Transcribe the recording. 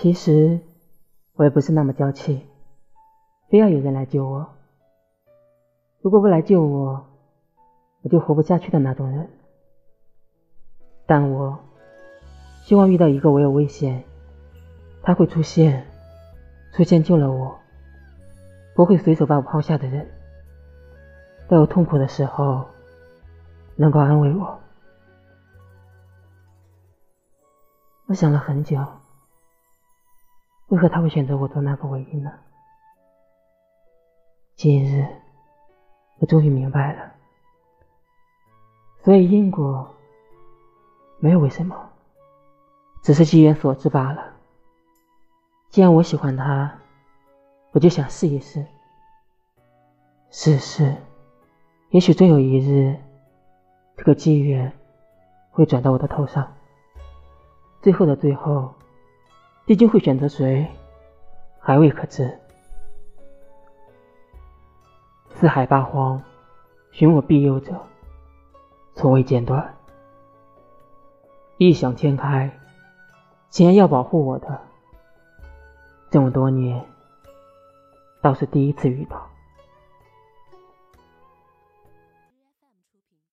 其实我也不是那么娇气，非要有人来救我。如果不来救我，我就活不下去的那种人。但我希望遇到一个我有危险，他会出现，出现救了我，不会随手把我抛下的人，在我痛苦的时候能够安慰我。我想了很久。为何他会选择我做那个唯一呢？今日我终于明白了，所以因果没有为什么，只是机缘所致罢了。既然我喜欢他，我就想试一试，试试，也许终有一日，这个机缘会转到我的头上。最后的最后。帝君会选择谁，还未可知。四海八荒，寻我庇佑者，从未间断。异想天开，竟然要保护我的，这么多年，倒是第一次遇到。